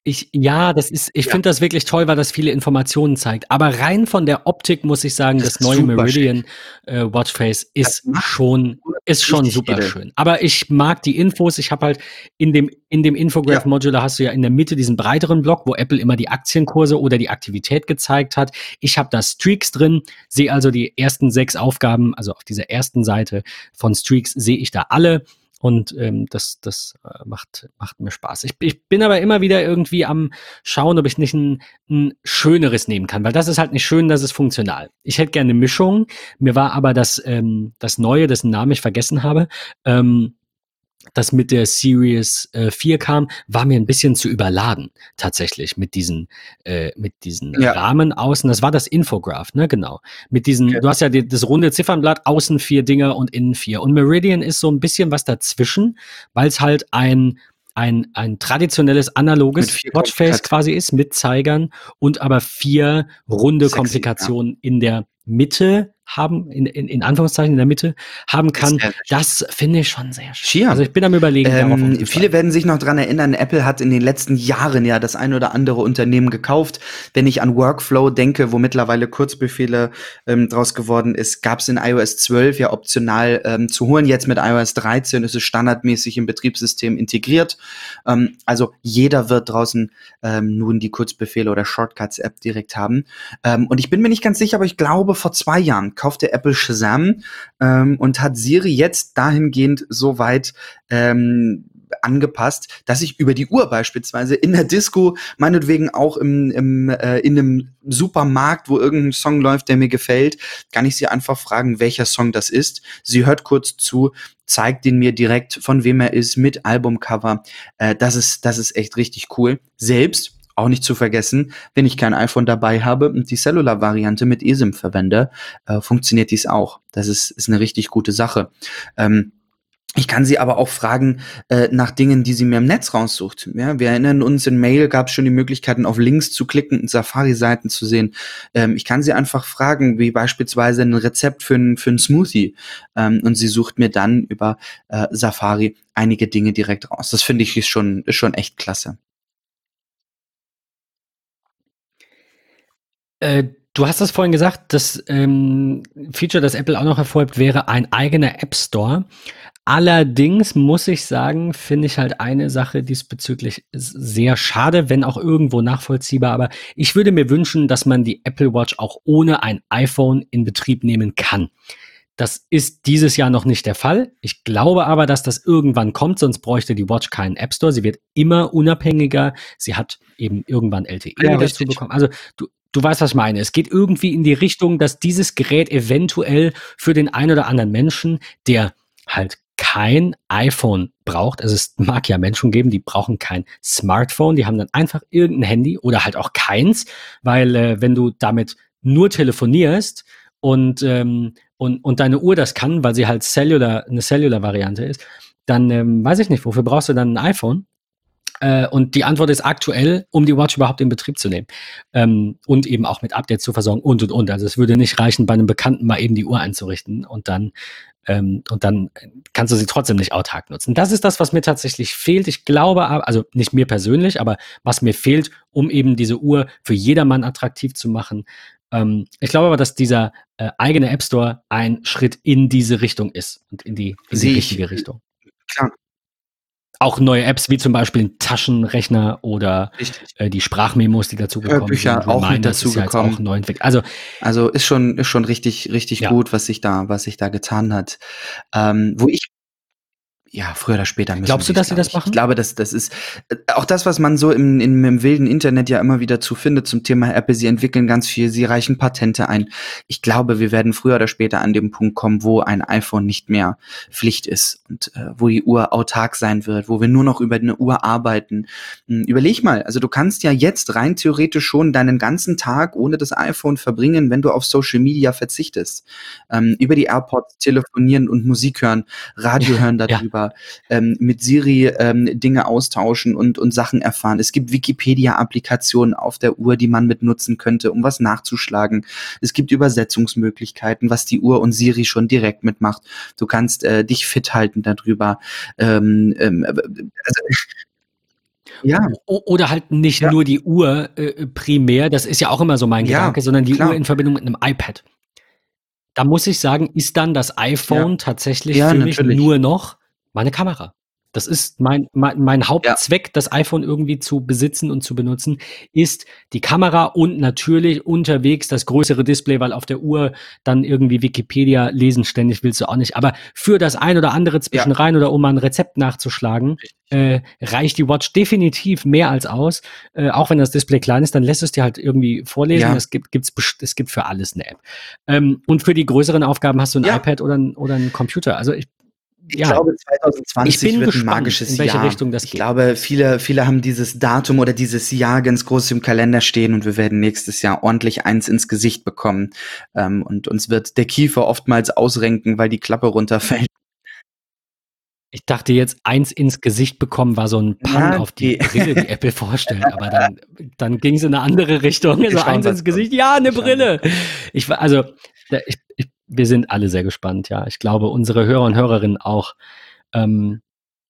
Ich, ja, das ist, ich ja. finde das wirklich toll, weil das viele Informationen zeigt. Aber rein von der Optik muss ich sagen, das, das neue Meridian äh, Watchface ist schon, ist schon super schön. schön. Aber ich mag die Infos. Ich habe halt in dem, in dem Infograph ja. Modular hast du ja in der Mitte diesen breiteren Block, wo Apple immer die Aktienkurse oder die Aktivität gezeigt hat. Ich habe da Streaks drin, sehe also die ersten sechs Aufgaben, also auf dieser ersten Seite von Streaks sehe ich da alle. Und ähm, das, das äh, macht, macht mir Spaß. Ich, ich bin aber immer wieder irgendwie am Schauen, ob ich nicht ein, ein schöneres nehmen kann, weil das ist halt nicht schön, das ist funktional. Ich hätte gerne eine Mischung. Mir war aber das, ähm, das Neue, dessen Namen ich vergessen habe, ähm, das mit der Series äh, 4 kam, war mir ein bisschen zu überladen, tatsächlich, mit diesen, äh, mit diesen ja. Rahmen außen. Das war das Infograph, ne, genau. Mit diesen, okay. du hast ja die, das runde Ziffernblatt, außen vier Dinger und innen vier. Und Meridian ist so ein bisschen was dazwischen, weil es halt ein, ein, ein traditionelles analoges Watchface quasi ist, mit Zeigern und aber vier runde Sexy, Komplikationen ja. in der Mitte haben, in, in, in Anführungszeichen in der Mitte haben kann, das finde ich schon sehr schön. Also ich bin am überlegen. Ähm, viele werden sich noch dran erinnern, Apple hat in den letzten Jahren ja das ein oder andere Unternehmen gekauft. Wenn ich an Workflow denke, wo mittlerweile Kurzbefehle ähm, draus geworden ist, gab es in iOS 12 ja optional ähm, zu holen. Jetzt mit iOS 13 ist es standardmäßig im Betriebssystem integriert. Ähm, also jeder wird draußen ähm, nun die Kurzbefehle oder Shortcuts-App direkt haben. Ähm, und ich bin mir nicht ganz sicher, aber ich glaube, vor zwei Jahren kaufte Apple Shazam ähm, und hat Siri jetzt dahingehend so weit ähm, angepasst, dass ich über die Uhr beispielsweise in der Disco, meinetwegen auch im, im, äh, in einem Supermarkt, wo irgendein Song läuft, der mir gefällt, kann ich sie einfach fragen, welcher Song das ist. Sie hört kurz zu, zeigt ihn mir direkt, von wem er ist, mit Albumcover. Äh, das ist, das ist echt richtig cool. Selbst auch nicht zu vergessen, wenn ich kein iPhone dabei habe und die Cellular-Variante mit eSIM verwende, äh, funktioniert dies auch. Das ist, ist eine richtig gute Sache. Ähm, ich kann sie aber auch fragen äh, nach Dingen, die sie mir im Netz raussucht. Ja, wir erinnern uns, in Mail gab es schon die Möglichkeiten, auf Links zu klicken und Safari-Seiten zu sehen. Ähm, ich kann sie einfach fragen, wie beispielsweise ein Rezept für ein, für Smoothie. Ähm, und sie sucht mir dann über äh, Safari einige Dinge direkt raus. Das finde ich schon, ist schon echt klasse. Äh, du hast das vorhin gesagt, das ähm, Feature, das Apple auch noch erfolgt, wäre ein eigener App Store. Allerdings muss ich sagen, finde ich halt eine Sache diesbezüglich sehr schade, wenn auch irgendwo nachvollziehbar. Aber ich würde mir wünschen, dass man die Apple Watch auch ohne ein iPhone in Betrieb nehmen kann. Das ist dieses Jahr noch nicht der Fall. Ich glaube aber, dass das irgendwann kommt, sonst bräuchte die Watch keinen App Store. Sie wird immer unabhängiger. Sie hat eben irgendwann LTE ja, dazu bekommen. Also du, du weißt, was ich meine. Es geht irgendwie in die Richtung, dass dieses Gerät eventuell für den einen oder anderen Menschen, der halt kein iPhone braucht. Also es mag ja Menschen geben, die brauchen kein Smartphone, die haben dann einfach irgendein Handy oder halt auch keins, weil äh, wenn du damit nur telefonierst und, ähm, und, und deine Uhr das kann, weil sie halt Cellular, eine Cellular-Variante ist, dann ähm, weiß ich nicht, wofür brauchst du dann ein iPhone? Äh, und die Antwort ist aktuell, um die Watch überhaupt in Betrieb zu nehmen ähm, und eben auch mit Updates zu versorgen und und und. Also es würde nicht reichen, bei einem Bekannten mal eben die Uhr einzurichten und dann ähm, und dann kannst du sie trotzdem nicht autark nutzen. Das ist das, was mir tatsächlich fehlt. Ich glaube, also nicht mir persönlich, aber was mir fehlt, um eben diese Uhr für jedermann attraktiv zu machen. Ähm, ich glaube aber, dass dieser äh, eigene App Store ein Schritt in diese Richtung ist und in die, in die richtige ich, Richtung. Klar, auch neue Apps wie zum Beispiel ein Taschenrechner oder äh, die Sprachmemos, die dazu gekommen Bücher sind. auch mit dazu gekommen. Auch neu also, also ist schon ist schon richtig richtig ja. gut, was sich da was sich da getan hat. Ähm, wo ich ja, früher oder später müssen Glaubst du, dass sie das machen? Ich glaube, dass das ist äh, auch das, was man so im, im, im wilden Internet ja immer wieder zu findet zum Thema Apple. Sie entwickeln ganz viel, sie reichen Patente ein. Ich glaube, wir werden früher oder später an dem Punkt kommen, wo ein iPhone nicht mehr Pflicht ist und äh, wo die Uhr autark sein wird, wo wir nur noch über eine Uhr arbeiten. Hm, überleg mal, also du kannst ja jetzt rein theoretisch schon deinen ganzen Tag ohne das iPhone verbringen, wenn du auf Social Media verzichtest. Ähm, über die AirPods telefonieren und Musik hören, Radio hören darüber. Ja darüber, ähm, mit Siri ähm, Dinge austauschen und, und Sachen erfahren. Es gibt Wikipedia-Applikationen auf der Uhr, die man mit nutzen könnte, um was nachzuschlagen. Es gibt Übersetzungsmöglichkeiten, was die Uhr und Siri schon direkt mitmacht. Du kannst äh, dich fit halten darüber. Ähm, ähm, also, ja. Oder halt nicht ja. nur die Uhr äh, primär, das ist ja auch immer so mein ja, Gedanke, sondern die klar. Uhr in Verbindung mit einem iPad. Da muss ich sagen, ist dann das iPhone ja. tatsächlich für mich natürlich. nur noch meine Kamera. Das ist mein, mein, mein Hauptzweck, ja. das iPhone irgendwie zu besitzen und zu benutzen, ist die Kamera und natürlich unterwegs das größere Display, weil auf der Uhr dann irgendwie Wikipedia lesen ständig willst du auch nicht. Aber für das ein oder andere zwischen ja. rein oder um mal ein Rezept nachzuschlagen, äh, reicht die Watch definitiv mehr als aus. Äh, auch wenn das Display klein ist, dann lässt es dir halt irgendwie vorlesen. Ja. Es gibt, gibt's, es gibt für alles eine App. Ähm, und für die größeren Aufgaben hast du ein iPad oder ein, oder ein Computer. Also ich ich ja. glaube, 2020 wird gespannt, ein magisches in welche Jahr. Richtung das geht. Ich glaube, viele, viele haben dieses Datum oder dieses Jahr ganz groß im Kalender stehen und wir werden nächstes Jahr ordentlich eins ins Gesicht bekommen. Ähm, und uns wird der Kiefer oftmals ausrenken, weil die Klappe runterfällt. Ich dachte jetzt, eins ins Gesicht bekommen war so ein ja, auf die Brille, die Apple vorstellt, aber dann, dann ging es in eine andere Richtung. Also eins ins Gesicht, ja, eine Brille. Ich war, also, ich, ich wir sind alle sehr gespannt, ja. Ich glaube, unsere Hörer und Hörerinnen auch. Ähm,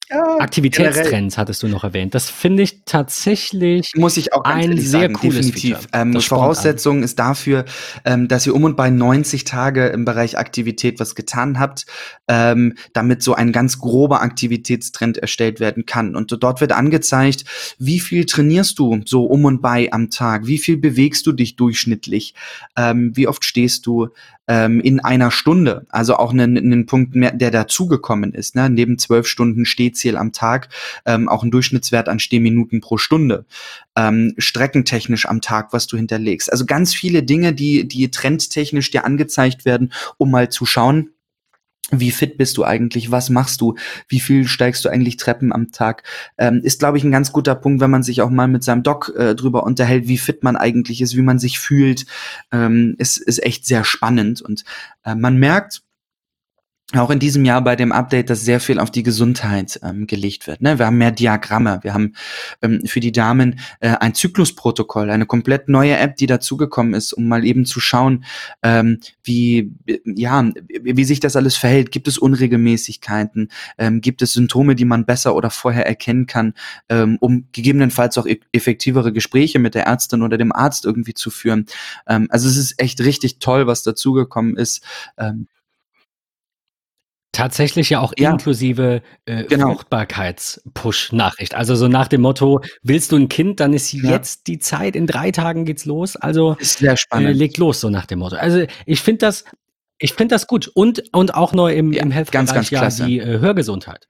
ja, Aktivitätstrends generell. hattest du noch erwähnt. Das finde ich tatsächlich muss ich auch ein sehr sagen, cooles definitiv. Ähm, Voraussetzung ist dafür, ähm, dass ihr um und bei 90 Tage im Bereich Aktivität was getan habt, ähm, damit so ein ganz grober Aktivitätstrend erstellt werden kann. Und dort wird angezeigt, wie viel trainierst du so um und bei am Tag, wie viel bewegst du dich durchschnittlich, ähm, wie oft stehst du, ähm, in einer Stunde. Also auch einen, einen Punkt mehr, der dazugekommen ist. Ne? Neben zwölf Stunden Stehziel am Tag ähm, auch ein Durchschnittswert an Stehminuten pro Stunde. Ähm, streckentechnisch am Tag, was du hinterlegst. Also ganz viele Dinge, die, die trendtechnisch dir angezeigt werden, um mal zu schauen, wie fit bist du eigentlich? Was machst du? Wie viel steigst du eigentlich Treppen am Tag? Ähm, ist, glaube ich, ein ganz guter Punkt, wenn man sich auch mal mit seinem Doc äh, drüber unterhält, wie fit man eigentlich ist, wie man sich fühlt. Ähm, ist, ist echt sehr spannend und äh, man merkt, auch in diesem Jahr bei dem Update, dass sehr viel auf die Gesundheit ähm, gelegt wird. Ne? Wir haben mehr Diagramme, wir haben ähm, für die Damen äh, ein Zyklusprotokoll, eine komplett neue App, die dazugekommen ist, um mal eben zu schauen, ähm, wie ja, wie sich das alles verhält. Gibt es Unregelmäßigkeiten? Ähm, gibt es Symptome, die man besser oder vorher erkennen kann, ähm, um gegebenenfalls auch e effektivere Gespräche mit der Ärztin oder dem Arzt irgendwie zu führen? Ähm, also es ist echt richtig toll, was dazugekommen ist. Tatsächlich ja auch ja. inklusive äh, genau. Fruchtbarkeits-Push-Nachricht. Also so nach dem Motto, willst du ein Kind, dann ist ja. jetzt die Zeit, in drei Tagen geht's los. Also ist sehr spannend. Äh, legt los, so nach dem Motto. Also ich finde das, Ich finde das gut. Und, und auch neu im, ja, im Health-Bereich ja die äh, Hörgesundheit.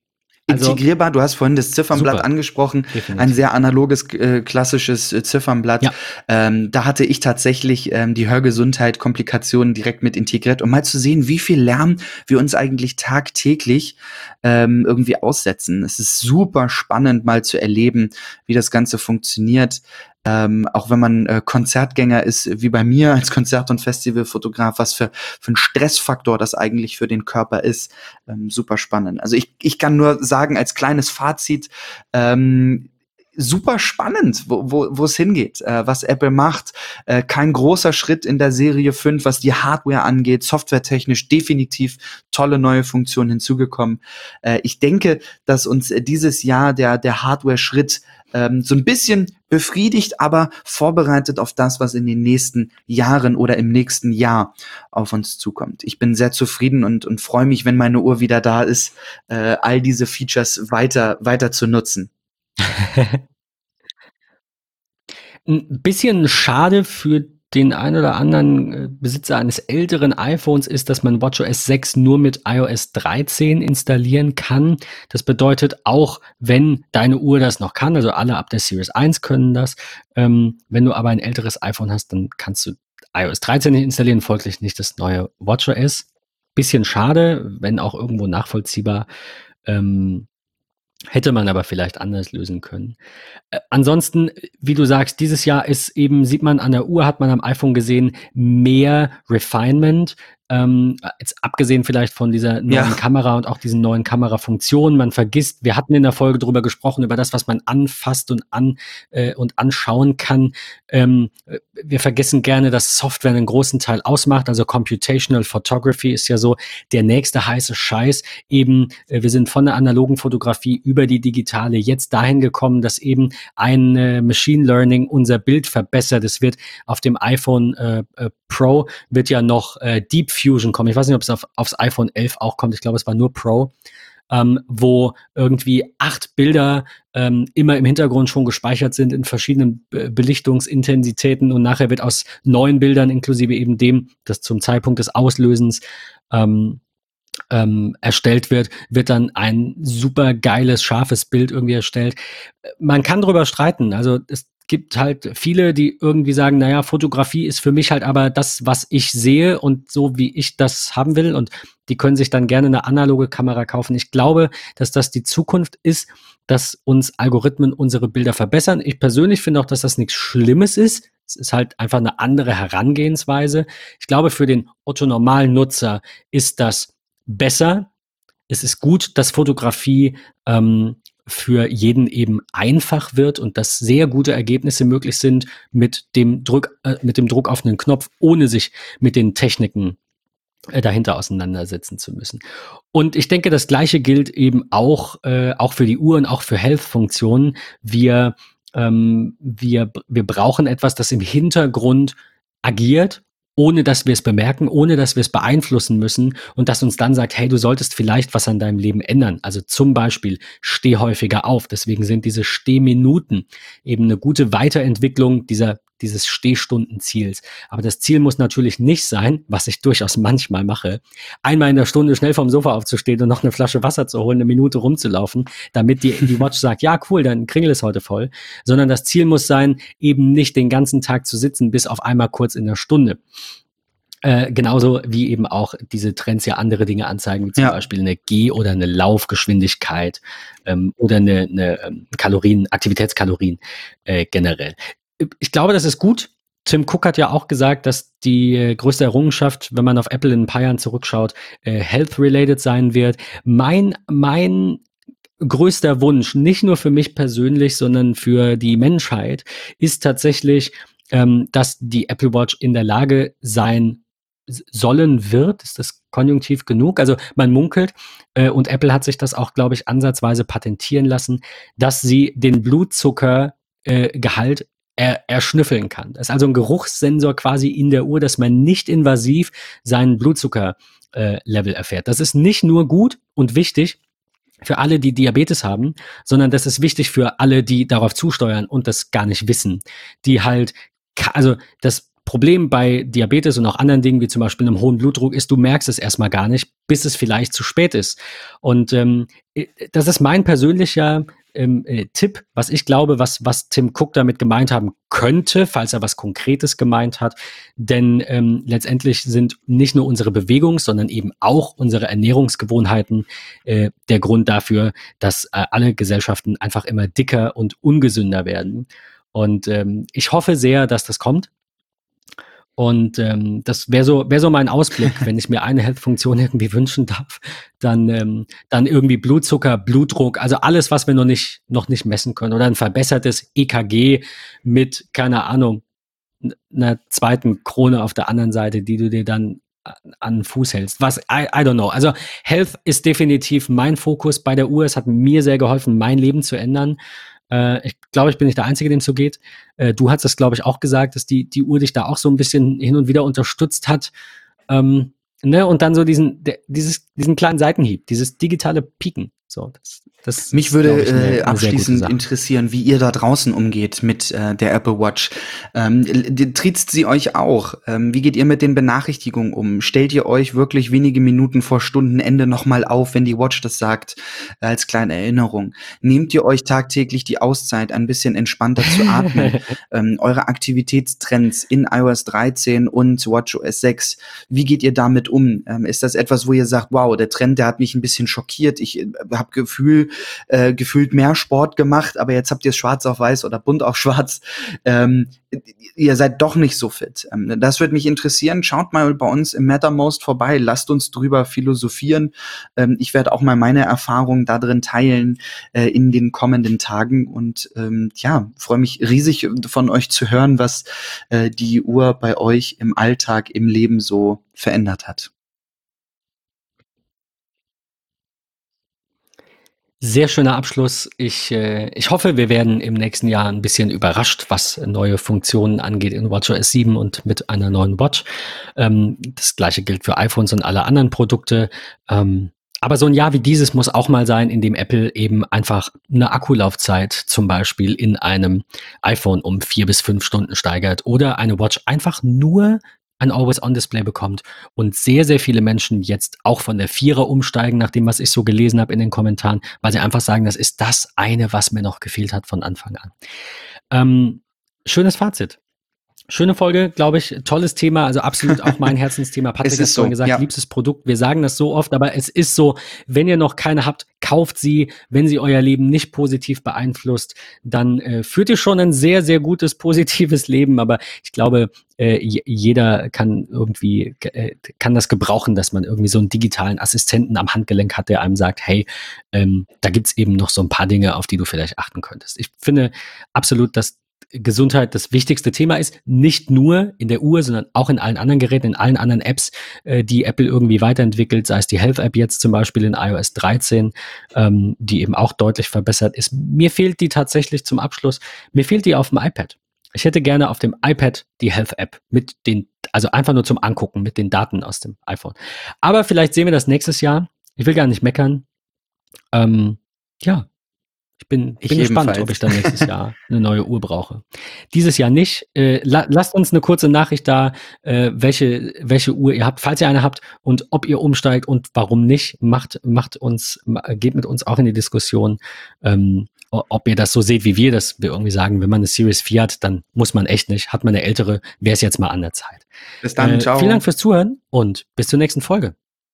Also, integrierbar. Du hast vorhin das Ziffernblatt super. angesprochen, Definitiv. ein sehr analoges, äh, klassisches äh, Ziffernblatt. Ja. Ähm, da hatte ich tatsächlich ähm, die Hörgesundheit, Komplikationen direkt mit integriert, um mal zu sehen, wie viel Lärm wir uns eigentlich tagtäglich ähm, irgendwie aussetzen. Es ist super spannend, mal zu erleben, wie das Ganze funktioniert. Ähm, auch wenn man äh, Konzertgänger ist, wie bei mir als Konzert- und Festivalfotograf, was für, für ein Stressfaktor das eigentlich für den Körper ist, ähm, super spannend. Also ich, ich kann nur sagen, als kleines Fazit, ähm, super spannend, wo, wo, wo es hingeht, äh, was Apple macht. Äh, kein großer Schritt in der Serie 5, was die Hardware angeht, softwaretechnisch definitiv tolle neue Funktionen hinzugekommen. Äh, ich denke, dass uns dieses Jahr der, der Hardware-Schritt ähm, so ein bisschen befriedigt, aber vorbereitet auf das, was in den nächsten Jahren oder im nächsten Jahr auf uns zukommt. Ich bin sehr zufrieden und, und freue mich, wenn meine Uhr wieder da ist, äh, all diese Features weiter, weiter zu nutzen. Ein bisschen schade für den ein oder anderen äh, Besitzer eines älteren iPhones ist, dass man WatchOS 6 nur mit iOS 13 installieren kann. Das bedeutet, auch wenn deine Uhr das noch kann, also alle ab der Series 1 können das, ähm, wenn du aber ein älteres iPhone hast, dann kannst du iOS 13 nicht installieren, folglich nicht das neue WatchOS. Bisschen schade, wenn auch irgendwo nachvollziehbar. Ähm, Hätte man aber vielleicht anders lösen können. Äh, ansonsten, wie du sagst, dieses Jahr ist eben, sieht man an der Uhr, hat man am iPhone gesehen, mehr Refinement, ähm, jetzt abgesehen vielleicht von dieser neuen ja. Kamera und auch diesen neuen Kamerafunktionen, man vergisst, wir hatten in der Folge drüber gesprochen, über das, was man anfasst und an äh, und anschauen kann. Ähm, wir vergessen gerne, dass Software einen großen Teil ausmacht. Also Computational Photography ist ja so der nächste heiße Scheiß. Eben, äh, wir sind von der analogen Fotografie über die digitale jetzt dahin gekommen, dass eben ein äh, Machine Learning unser Bild verbessert. Es wird auf dem iPhone äh, äh Pro wird ja noch äh, Deep Fusion kommen. Ich weiß nicht, ob es auf, aufs iPhone 11 auch kommt. Ich glaube, es war nur Pro. Ähm, wo irgendwie acht Bilder ähm, immer im Hintergrund schon gespeichert sind in verschiedenen Be Belichtungsintensitäten und nachher wird aus neun Bildern inklusive eben dem, das zum Zeitpunkt des Auslösens ähm, ähm, erstellt wird, wird dann ein super geiles, scharfes Bild irgendwie erstellt. Man kann drüber streiten. Also es gibt halt viele, die irgendwie sagen, naja, Fotografie ist für mich halt aber das, was ich sehe und so, wie ich das haben will. Und die können sich dann gerne eine analoge Kamera kaufen. Ich glaube, dass das die Zukunft ist, dass uns Algorithmen unsere Bilder verbessern. Ich persönlich finde auch, dass das nichts Schlimmes ist. Es ist halt einfach eine andere Herangehensweise. Ich glaube, für den Otto-normalen Nutzer ist das besser. Es ist gut, dass Fotografie ähm, für jeden eben einfach wird und dass sehr gute Ergebnisse möglich sind mit dem Druck, äh, mit dem Druck auf einen Knopf, ohne sich mit den Techniken äh, dahinter auseinandersetzen zu müssen. Und ich denke, das Gleiche gilt eben auch, äh, auch für die Uhren, auch für Health-Funktionen. Wir, ähm, wir, wir brauchen etwas, das im Hintergrund agiert ohne dass wir es bemerken, ohne dass wir es beeinflussen müssen und das uns dann sagt, hey, du solltest vielleicht was an deinem Leben ändern. Also zum Beispiel, steh häufiger auf. Deswegen sind diese Stehminuten eben eine gute Weiterentwicklung dieser dieses Stehstundenziels. Aber das Ziel muss natürlich nicht sein, was ich durchaus manchmal mache, einmal in der Stunde schnell vom Sofa aufzustehen und noch eine Flasche Wasser zu holen, eine Minute rumzulaufen, damit die, die Watch sagt, ja, cool, dein Kringel ist heute voll. Sondern das Ziel muss sein, eben nicht den ganzen Tag zu sitzen, bis auf einmal kurz in der Stunde. Äh, genauso wie eben auch diese Trends ja andere Dinge anzeigen, wie zum ja. Beispiel eine Geh- oder eine Laufgeschwindigkeit ähm, oder eine, eine ähm, Kalorien, Aktivitätskalorien äh, generell. Ich glaube, das ist gut. Tim Cook hat ja auch gesagt, dass die äh, größte Errungenschaft, wenn man auf Apple in ein paar Jahren zurückschaut, äh, health-related sein wird. Mein, mein größter Wunsch, nicht nur für mich persönlich, sondern für die Menschheit, ist tatsächlich, ähm, dass die Apple Watch in der Lage sein sollen wird. Ist das konjunktiv genug? Also man munkelt, äh, und Apple hat sich das auch, glaube ich, ansatzweise patentieren lassen, dass sie den Blutzuckergehalt äh, er, erschnüffeln kann. Das ist also ein Geruchssensor quasi in der Uhr, dass man nicht invasiv seinen Blutzuckerlevel äh, erfährt. Das ist nicht nur gut und wichtig, für alle, die Diabetes haben, sondern das ist wichtig für alle, die darauf zusteuern und das gar nicht wissen, die halt, also das Problem bei Diabetes und auch anderen Dingen, wie zum Beispiel einem hohen Blutdruck, ist, du merkst es erstmal gar nicht, bis es vielleicht zu spät ist. Und ähm, äh, das ist mein persönlicher ähm, äh, Tipp, was ich glaube, was, was Tim Cook damit gemeint haben könnte, falls er was Konkretes gemeint hat. Denn ähm, letztendlich sind nicht nur unsere Bewegungen, sondern eben auch unsere Ernährungsgewohnheiten äh, der Grund dafür, dass äh, alle Gesellschaften einfach immer dicker und ungesünder werden. Und ähm, ich hoffe sehr, dass das kommt. Und ähm, das wäre so, wär so mein Ausblick, wenn ich mir eine Health-Funktion irgendwie wünschen darf, dann, ähm, dann irgendwie Blutzucker, Blutdruck, also alles, was wir noch nicht, noch nicht messen können. Oder ein verbessertes EKG mit, keine Ahnung, einer zweiten Krone auf der anderen Seite, die du dir dann an den Fuß hältst. Was, I, I don't know. Also Health ist definitiv mein Fokus bei der Uhr. Es hat mir sehr geholfen, mein Leben zu ändern. Äh, ich glaube, ich bin nicht der Einzige, dem es so geht. Äh, du hast das, glaube ich, auch gesagt, dass die, die Uhr dich da auch so ein bisschen hin und wieder unterstützt hat. Ähm, ne? Und dann so diesen, der, dieses, diesen kleinen Seitenhieb, dieses digitale Pieken. So, das, das Mich würde ich, eine, äh, abschließend interessieren, wie ihr da draußen umgeht mit äh, der Apple Watch. Ähm, triezt sie euch auch? Ähm, wie geht ihr mit den Benachrichtigungen um? Stellt ihr euch wirklich wenige Minuten vor Stundenende nochmal auf, wenn die Watch das sagt, als kleine Erinnerung? Nehmt ihr euch tagtäglich die Auszeit, ein bisschen entspannter zu atmen? ähm, eure Aktivitätstrends in iOS 13 und WatchOS 6, wie geht ihr damit um? Ähm, ist das etwas, wo ihr sagt, wow, der Trend, der hat mich ein bisschen schockiert, ich äh, habe Gefühl, äh, gefühlt mehr Sport gemacht, aber jetzt habt ihr es schwarz auf weiß oder bunt auf schwarz. Ähm, ihr seid doch nicht so fit. Ähm, das würde mich interessieren. Schaut mal bei uns im Mattermost vorbei. Lasst uns drüber philosophieren. Ähm, ich werde auch mal meine Erfahrungen da drin teilen äh, in den kommenden Tagen und ähm, ja, freue mich riesig von euch zu hören, was äh, die Uhr bei euch im Alltag, im Leben so verändert hat. Sehr schöner Abschluss. Ich, äh, ich hoffe, wir werden im nächsten Jahr ein bisschen überrascht, was neue Funktionen angeht in WatchOS 7 und mit einer neuen Watch. Ähm, das gleiche gilt für iPhones und alle anderen Produkte. Ähm, aber so ein Jahr wie dieses muss auch mal sein, in dem Apple eben einfach eine Akkulaufzeit zum Beispiel in einem iPhone um vier bis fünf Stunden steigert oder eine Watch einfach nur ein Always-On-Display bekommt und sehr, sehr viele Menschen jetzt auch von der Vierer umsteigen, nach dem, was ich so gelesen habe in den Kommentaren, weil sie einfach sagen, das ist das eine, was mir noch gefehlt hat von Anfang an. Ähm, schönes Fazit. Schöne Folge, glaube ich, tolles Thema, also absolut auch mein Herzensthema. Patrick hat vorhin so, gesagt, ja. liebstes Produkt. Wir sagen das so oft, aber es ist so, wenn ihr noch keine habt, kauft sie. Wenn sie euer Leben nicht positiv beeinflusst, dann äh, führt ihr schon ein sehr, sehr gutes, positives Leben. Aber ich glaube, äh, jeder kann irgendwie, äh, kann das gebrauchen, dass man irgendwie so einen digitalen Assistenten am Handgelenk hat, der einem sagt, hey, ähm, da gibt's eben noch so ein paar Dinge, auf die du vielleicht achten könntest. Ich finde absolut, dass Gesundheit das wichtigste Thema ist, nicht nur in der Uhr, sondern auch in allen anderen Geräten, in allen anderen Apps, äh, die Apple irgendwie weiterentwickelt, sei es die Health App jetzt zum Beispiel in iOS 13, ähm, die eben auch deutlich verbessert ist. Mir fehlt die tatsächlich zum Abschluss, mir fehlt die auf dem iPad. Ich hätte gerne auf dem iPad die Health App mit den, also einfach nur zum Angucken mit den Daten aus dem iPhone. Aber vielleicht sehen wir das nächstes Jahr. Ich will gar nicht meckern. Ähm, ja, ich bin, ich bin gespannt, ob ich dann nächstes Jahr eine neue Uhr brauche. Dieses Jahr nicht. Äh, la lasst uns eine kurze Nachricht da, äh, welche, welche Uhr ihr habt, falls ihr eine habt und ob ihr umsteigt und warum nicht. Macht, macht uns, geht mit uns auch in die Diskussion, ähm, ob ihr das so seht wie wir, dass wir irgendwie sagen, wenn man eine Series 4 hat, dann muss man echt nicht. Hat man eine ältere, wäre es jetzt mal an der Zeit. Bis dann, äh, ciao. Vielen Dank fürs Zuhören und bis zur nächsten Folge.